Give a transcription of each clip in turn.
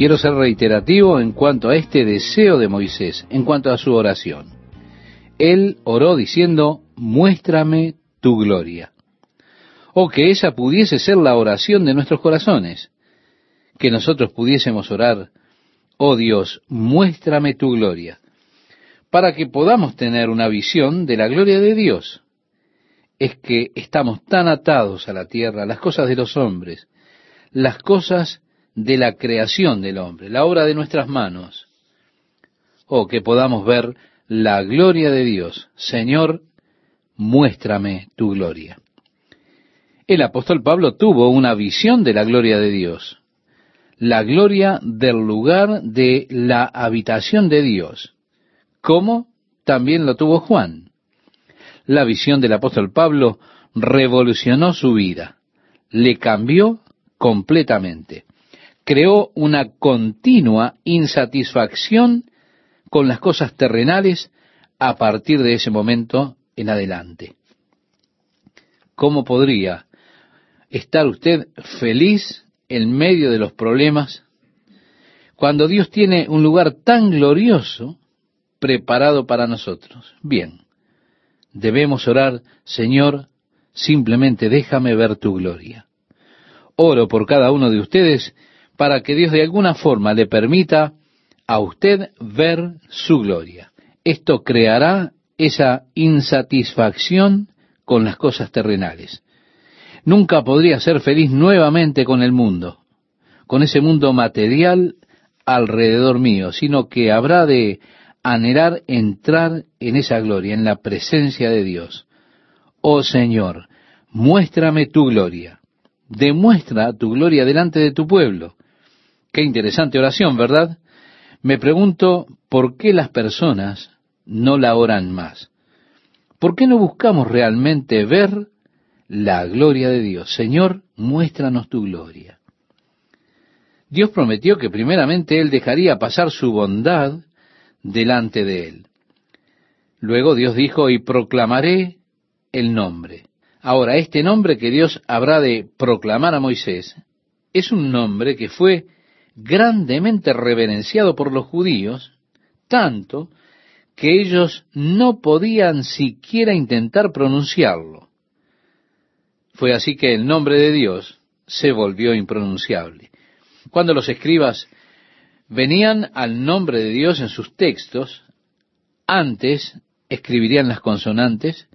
Quiero ser reiterativo en cuanto a este deseo de Moisés, en cuanto a su oración. Él oró diciendo, muéstrame tu gloria. O que esa pudiese ser la oración de nuestros corazones, que nosotros pudiésemos orar, oh Dios, muéstrame tu gloria, para que podamos tener una visión de la gloria de Dios. Es que estamos tan atados a la tierra, las cosas de los hombres, las cosas de la creación del hombre, la obra de nuestras manos. o que podamos ver la gloria de Dios. Señor, muéstrame tu gloria. El apóstol Pablo tuvo una visión de la gloria de Dios, la gloria del lugar de la habitación de Dios, como también lo tuvo Juan. La visión del apóstol Pablo revolucionó su vida, le cambió completamente creó una continua insatisfacción con las cosas terrenales a partir de ese momento en adelante. ¿Cómo podría estar usted feliz en medio de los problemas cuando Dios tiene un lugar tan glorioso preparado para nosotros? Bien, debemos orar, Señor, simplemente déjame ver tu gloria. Oro por cada uno de ustedes para que Dios de alguna forma le permita a usted ver su gloria. Esto creará esa insatisfacción con las cosas terrenales. Nunca podría ser feliz nuevamente con el mundo, con ese mundo material alrededor mío, sino que habrá de anhelar entrar en esa gloria, en la presencia de Dios. Oh Señor, muéstrame tu gloria. Demuestra tu gloria delante de tu pueblo. Qué interesante oración, ¿verdad? Me pregunto por qué las personas no la oran más. ¿Por qué no buscamos realmente ver la gloria de Dios? Señor, muéstranos tu gloria. Dios prometió que primeramente Él dejaría pasar su bondad delante de Él. Luego Dios dijo, y proclamaré el nombre. Ahora, este nombre que Dios habrá de proclamar a Moisés es un nombre que fue grandemente reverenciado por los judíos, tanto que ellos no podían siquiera intentar pronunciarlo. Fue así que el nombre de Dios se volvió impronunciable. Cuando los escribas venían al nombre de Dios en sus textos, antes escribirían las consonantes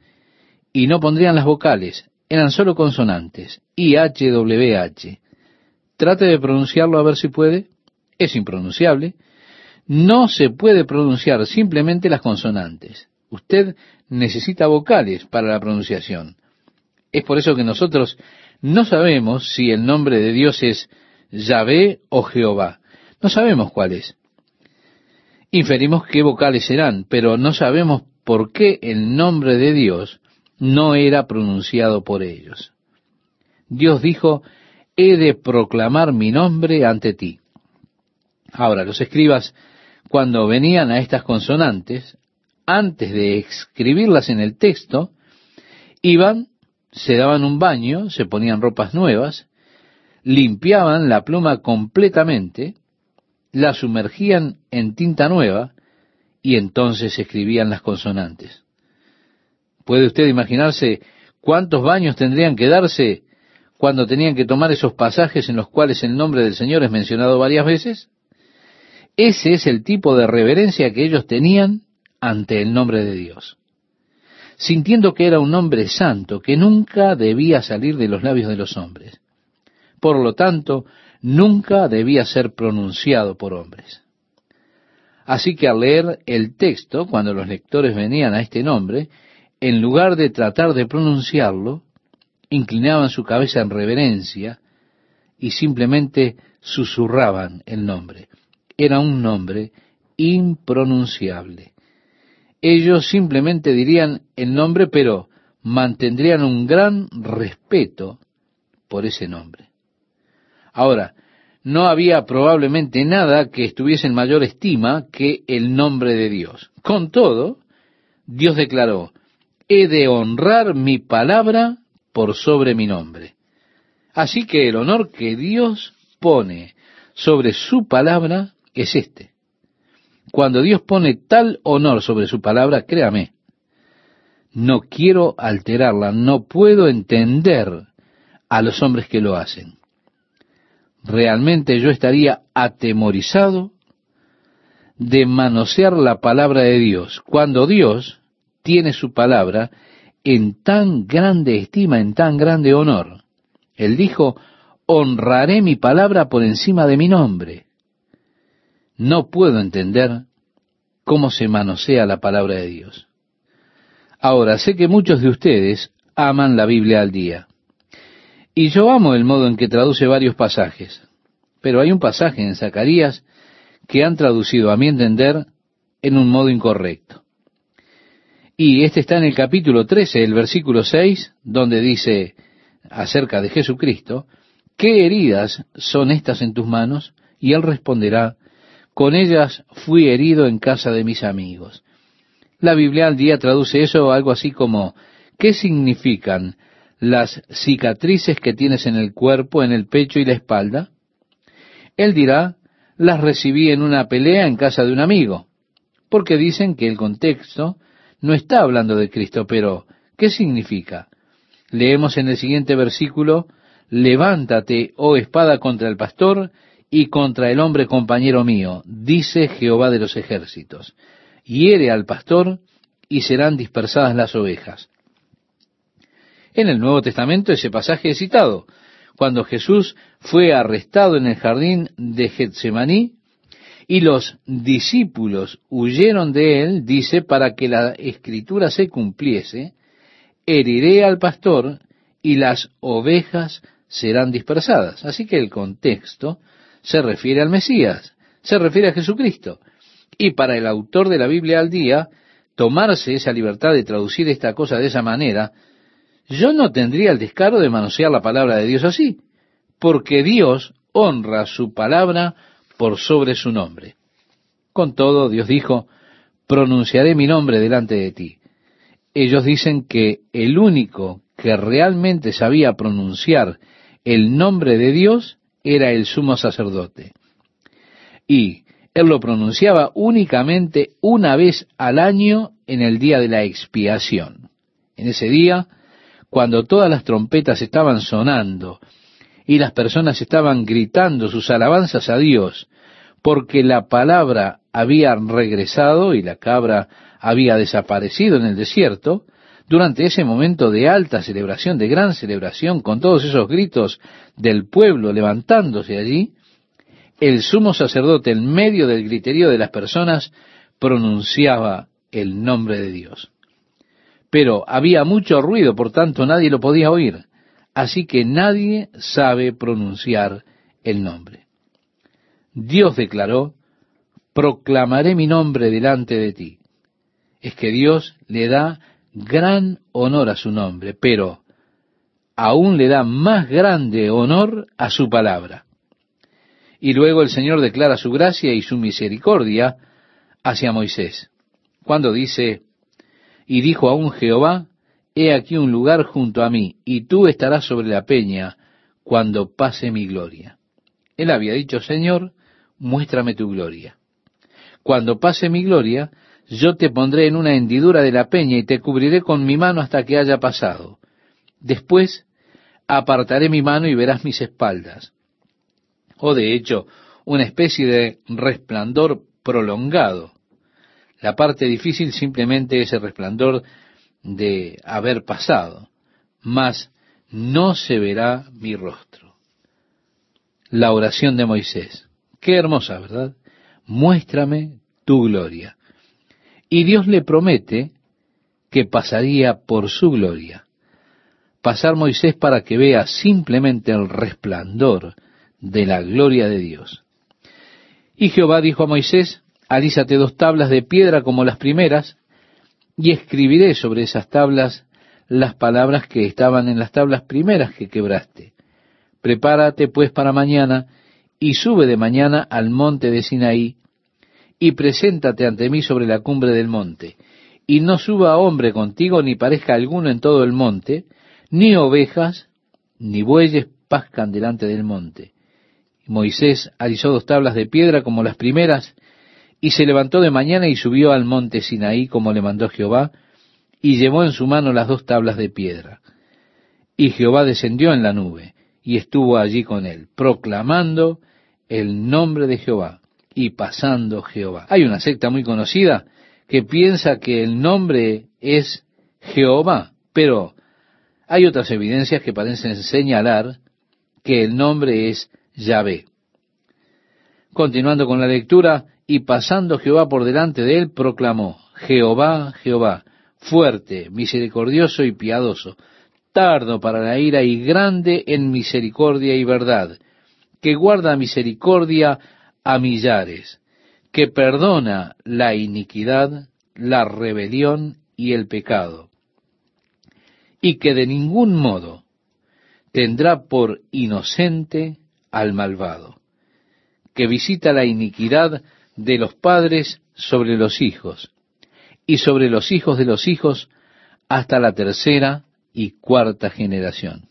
y no pondrían las vocales, eran solo consonantes, I, H, W, H. Trate de pronunciarlo a ver si puede. Es impronunciable. No se puede pronunciar simplemente las consonantes. Usted necesita vocales para la pronunciación. Es por eso que nosotros no sabemos si el nombre de Dios es Yahvé o Jehová. No sabemos cuál es. Inferimos qué vocales serán, pero no sabemos por qué el nombre de Dios no era pronunciado por ellos. Dios dijo, he de proclamar mi nombre ante ti. Ahora, los escribas, cuando venían a estas consonantes, antes de escribirlas en el texto, iban, se daban un baño, se ponían ropas nuevas, limpiaban la pluma completamente, la sumergían en tinta nueva y entonces escribían las consonantes. ¿Puede usted imaginarse cuántos baños tendrían que darse cuando tenían que tomar esos pasajes en los cuales el nombre del Señor es mencionado varias veces? Ese es el tipo de reverencia que ellos tenían ante el nombre de Dios, sintiendo que era un nombre santo que nunca debía salir de los labios de los hombres. Por lo tanto, nunca debía ser pronunciado por hombres. Así que al leer el texto, cuando los lectores venían a este nombre, en lugar de tratar de pronunciarlo, inclinaban su cabeza en reverencia y simplemente susurraban el nombre. Era un nombre impronunciable. Ellos simplemente dirían el nombre, pero mantendrían un gran respeto por ese nombre. Ahora, no había probablemente nada que estuviese en mayor estima que el nombre de Dios. Con todo, Dios declaró, he de honrar mi palabra por sobre mi nombre. Así que el honor que Dios pone sobre su palabra es este. Cuando Dios pone tal honor sobre su palabra, créame, no quiero alterarla, no puedo entender a los hombres que lo hacen. Realmente yo estaría atemorizado de manosear la palabra de Dios, cuando Dios tiene su palabra en tan grande estima, en tan grande honor. Él dijo, honraré mi palabra por encima de mi nombre. No puedo entender cómo se manosea la palabra de Dios. Ahora, sé que muchos de ustedes aman la Biblia al día. Y yo amo el modo en que traduce varios pasajes. Pero hay un pasaje en Zacarías que han traducido, a mi entender, en un modo incorrecto. Y este está en el capítulo 13, el versículo 6, donde dice acerca de Jesucristo, ¿qué heridas son estas en tus manos? Y él responderá, con ellas fui herido en casa de mis amigos. La Biblia al día traduce eso algo así como, ¿qué significan las cicatrices que tienes en el cuerpo, en el pecho y la espalda? Él dirá, las recibí en una pelea en casa de un amigo, porque dicen que el contexto no está hablando de Cristo, pero ¿qué significa? Leemos en el siguiente versículo, levántate, oh espada, contra el pastor y contra el hombre compañero mío, dice Jehová de los ejércitos hiere al pastor y serán dispersadas las ovejas. En el Nuevo Testamento ese pasaje es citado. Cuando Jesús fue arrestado en el jardín de Getsemaní y los discípulos huyeron de él, dice, para que la escritura se cumpliese, heriré al pastor y las ovejas serán dispersadas. Así que el contexto se refiere al Mesías, se refiere a Jesucristo. Y para el autor de la Biblia al día, tomarse esa libertad de traducir esta cosa de esa manera, yo no tendría el descaro de manosear la palabra de Dios así, porque Dios honra su palabra por sobre su nombre. Con todo, Dios dijo, pronunciaré mi nombre delante de ti. Ellos dicen que el único que realmente sabía pronunciar el nombre de Dios era el sumo sacerdote. Y él lo pronunciaba únicamente una vez al año en el día de la expiación. En ese día, cuando todas las trompetas estaban sonando y las personas estaban gritando sus alabanzas a Dios, porque la palabra había regresado y la cabra había desaparecido en el desierto, durante ese momento de alta celebración, de gran celebración, con todos esos gritos del pueblo levantándose allí, el sumo sacerdote en medio del griterío de las personas pronunciaba el nombre de Dios. Pero había mucho ruido, por tanto nadie lo podía oír. Así que nadie sabe pronunciar el nombre. Dios declaró, proclamaré mi nombre delante de ti. Es que Dios le da gran honor a su nombre, pero aún le da más grande honor a su palabra. Y luego el Señor declara su gracia y su misericordia hacia Moisés, cuando dice, y dijo aún Jehová, he aquí un lugar junto a mí, y tú estarás sobre la peña cuando pase mi gloria. Él había dicho, Señor, muéstrame tu gloria. Cuando pase mi gloria, yo te pondré en una hendidura de la peña y te cubriré con mi mano hasta que haya pasado. Después apartaré mi mano y verás mis espaldas o de hecho una especie de resplandor prolongado. La parte difícil simplemente es el resplandor de haber pasado, mas no se verá mi rostro. La oración de Moisés. Qué hermosa, ¿verdad? Muéstrame tu gloria. Y Dios le promete que pasaría por su gloria. Pasar Moisés para que vea simplemente el resplandor de la gloria de Dios. Y Jehová dijo a Moisés, alízate dos tablas de piedra como las primeras, y escribiré sobre esas tablas las palabras que estaban en las tablas primeras que quebraste. Prepárate pues para mañana, y sube de mañana al monte de Sinaí, y preséntate ante mí sobre la cumbre del monte, y no suba hombre contigo, ni parezca alguno en todo el monte, ni ovejas, ni bueyes pascan delante del monte Moisés alisó dos tablas de piedra como las primeras, y se levantó de mañana y subió al monte Sinaí como le mandó Jehová, y llevó en su mano las dos tablas de piedra. Y Jehová descendió en la nube, y estuvo allí con él, proclamando el nombre de Jehová, y pasando Jehová. Hay una secta muy conocida que piensa que el nombre es Jehová, pero hay otras evidencias que parecen señalar que el nombre es Yahvé. Continuando con la lectura, y pasando Jehová por delante de él, proclamó, Jehová, Jehová, fuerte, misericordioso y piadoso, tardo para la ira y grande en misericordia y verdad, que guarda misericordia a millares, que perdona la iniquidad, la rebelión y el pecado, y que de ningún modo tendrá por inocente al malvado, que visita la iniquidad de los padres sobre los hijos, y sobre los hijos de los hijos hasta la tercera y cuarta generación.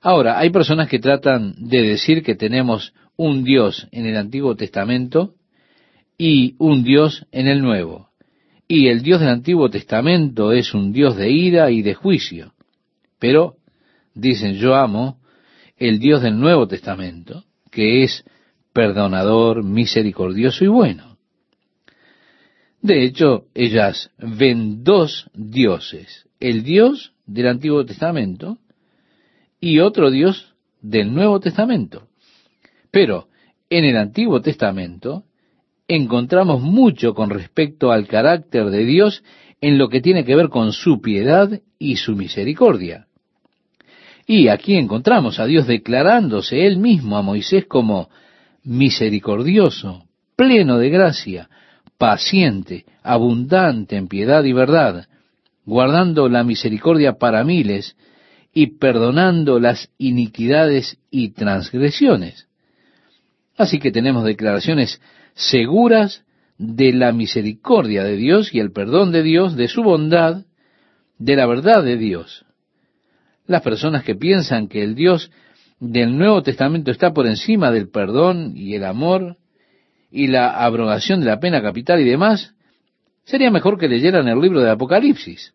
Ahora, hay personas que tratan de decir que tenemos un Dios en el Antiguo Testamento y un Dios en el Nuevo. Y el Dios del Antiguo Testamento es un Dios de ira y de juicio. Pero, dicen, yo amo el Dios del Nuevo Testamento, que es perdonador, misericordioso y bueno. De hecho, ellas ven dos dioses, el Dios del Antiguo Testamento y otro Dios del Nuevo Testamento. Pero en el Antiguo Testamento encontramos mucho con respecto al carácter de Dios en lo que tiene que ver con su piedad y su misericordia. Y aquí encontramos a Dios declarándose él mismo a Moisés como misericordioso, pleno de gracia, paciente, abundante en piedad y verdad, guardando la misericordia para miles y perdonando las iniquidades y transgresiones. Así que tenemos declaraciones seguras de la misericordia de Dios y el perdón de Dios, de su bondad, de la verdad de Dios. Las personas que piensan que el Dios del Nuevo Testamento está por encima del perdón y el amor y la abrogación de la pena capital y demás, sería mejor que leyeran el libro de Apocalipsis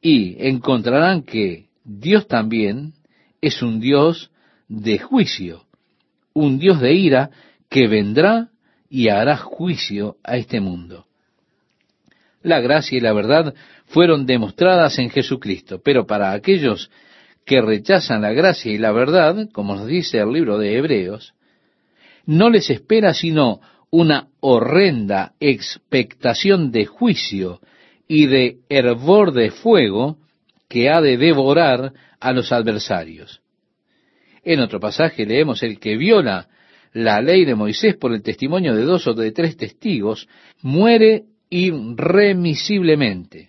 y encontrarán que Dios también es un Dios de juicio, un Dios de ira que vendrá y hará juicio a este mundo. La gracia y la verdad fueron demostradas en Jesucristo, pero para aquellos que rechazan la gracia y la verdad, como nos dice el libro de Hebreos, no les espera sino una horrenda expectación de juicio y de hervor de fuego que ha de devorar a los adversarios. En otro pasaje leemos el que viola la ley de Moisés por el testimonio de dos o de tres testigos, muere irremisiblemente.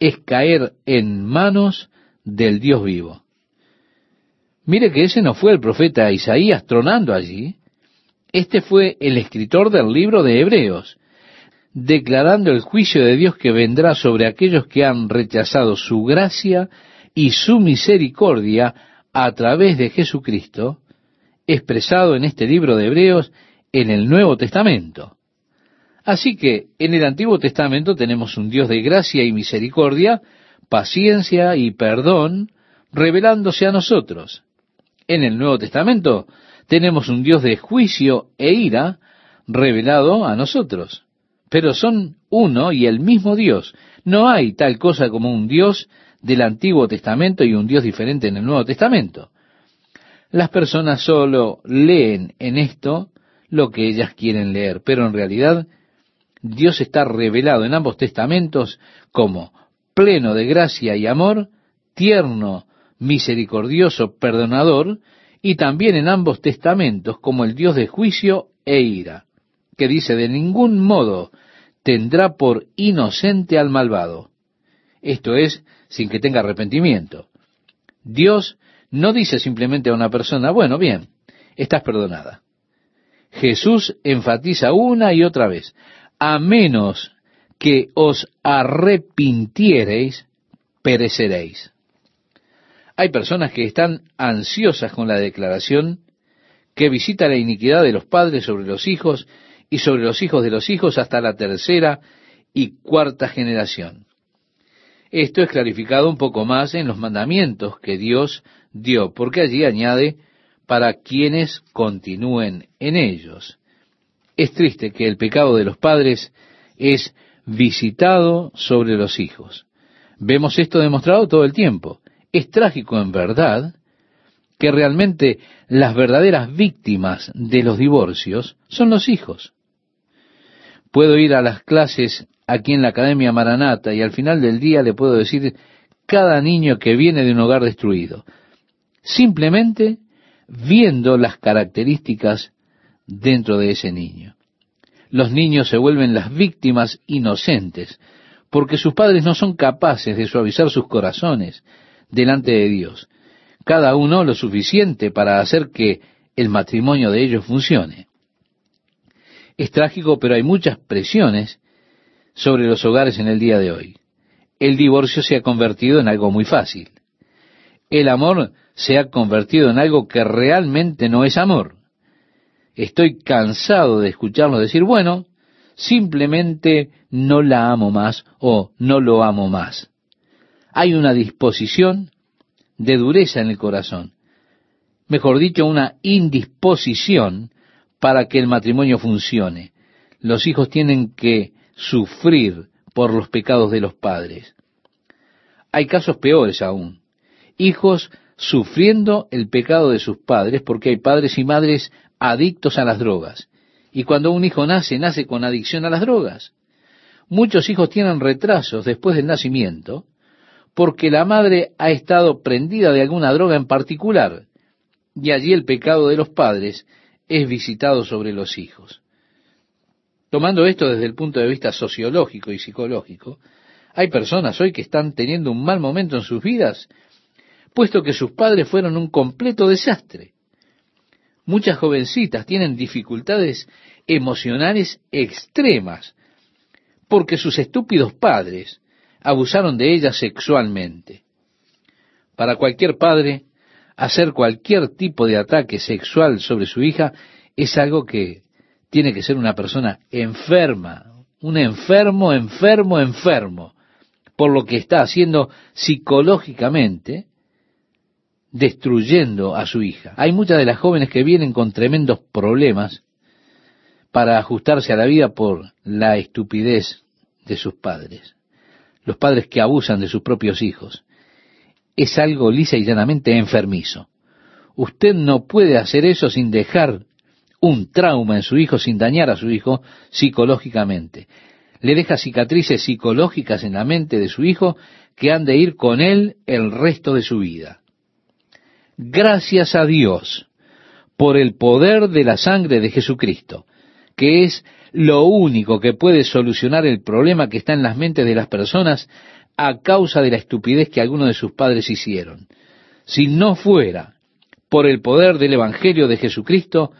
es caer en manos del Dios vivo. Mire que ese no fue el profeta Isaías tronando allí, este fue el escritor del libro de Hebreos, declarando el juicio de Dios que vendrá sobre aquellos que han rechazado su gracia y su misericordia a través de Jesucristo, expresado en este libro de Hebreos en el Nuevo Testamento. Así que en el Antiguo Testamento tenemos un Dios de gracia y misericordia, paciencia y perdón, revelándose a nosotros. En el Nuevo Testamento tenemos un Dios de juicio e ira revelado a nosotros. Pero son uno y el mismo Dios. No hay tal cosa como un Dios del Antiguo Testamento y un Dios diferente en el Nuevo Testamento. Las personas solo leen en esto lo que ellas quieren leer, pero en realidad Dios está revelado en ambos testamentos como pleno de gracia y amor, tierno, misericordioso, perdonador, y también en ambos testamentos como el Dios de juicio e ira, que dice de ningún modo tendrá por inocente al malvado. Esto es, sin que tenga arrepentimiento. Dios no dice simplemente a una persona, bueno, bien, estás perdonada. Jesús enfatiza una y otra vez, a menos que os arrepintiereis, pereceréis. Hay personas que están ansiosas con la declaración que visita la iniquidad de los padres sobre los hijos y sobre los hijos de los hijos hasta la tercera y cuarta generación. Esto es clarificado un poco más en los mandamientos que Dios dio, porque allí añade para quienes continúen en ellos. Es triste que el pecado de los padres es visitado sobre los hijos. Vemos esto demostrado todo el tiempo. Es trágico en verdad que realmente las verdaderas víctimas de los divorcios son los hijos. Puedo ir a las clases aquí en la Academia Maranata y al final del día le puedo decir cada niño que viene de un hogar destruido, simplemente viendo las características dentro de ese niño. Los niños se vuelven las víctimas inocentes porque sus padres no son capaces de suavizar sus corazones delante de Dios, cada uno lo suficiente para hacer que el matrimonio de ellos funcione. Es trágico, pero hay muchas presiones sobre los hogares en el día de hoy. El divorcio se ha convertido en algo muy fácil. El amor se ha convertido en algo que realmente no es amor. Estoy cansado de escucharlo decir, bueno, simplemente no la amo más o no lo amo más hay una disposición de dureza en el corazón. Mejor dicho, una indisposición para que el matrimonio funcione. Los hijos tienen que sufrir por los pecados de los padres. Hay casos peores aún. Hijos sufriendo el pecado de sus padres porque hay padres y madres adictos a las drogas. Y cuando un hijo nace, nace con adicción a las drogas. Muchos hijos tienen retrasos después del nacimiento porque la madre ha estado prendida de alguna droga en particular, y allí el pecado de los padres es visitado sobre los hijos. Tomando esto desde el punto de vista sociológico y psicológico, hay personas hoy que están teniendo un mal momento en sus vidas, puesto que sus padres fueron un completo desastre. Muchas jovencitas tienen dificultades emocionales extremas, porque sus estúpidos padres abusaron de ella sexualmente. Para cualquier padre, hacer cualquier tipo de ataque sexual sobre su hija es algo que tiene que ser una persona enferma, un enfermo, enfermo, enfermo, por lo que está haciendo psicológicamente, destruyendo a su hija. Hay muchas de las jóvenes que vienen con tremendos problemas para ajustarse a la vida por la estupidez de sus padres los padres que abusan de sus propios hijos. Es algo lisa y llanamente enfermizo. Usted no puede hacer eso sin dejar un trauma en su hijo, sin dañar a su hijo psicológicamente. Le deja cicatrices psicológicas en la mente de su hijo que han de ir con él el resto de su vida. Gracias a Dios por el poder de la sangre de Jesucristo, que es lo único que puede solucionar el problema que está en las mentes de las personas a causa de la estupidez que algunos de sus padres hicieron. Si no fuera por el poder del Evangelio de Jesucristo,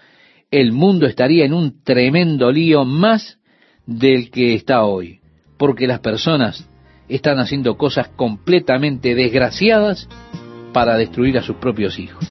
el mundo estaría en un tremendo lío más del que está hoy, porque las personas están haciendo cosas completamente desgraciadas para destruir a sus propios hijos.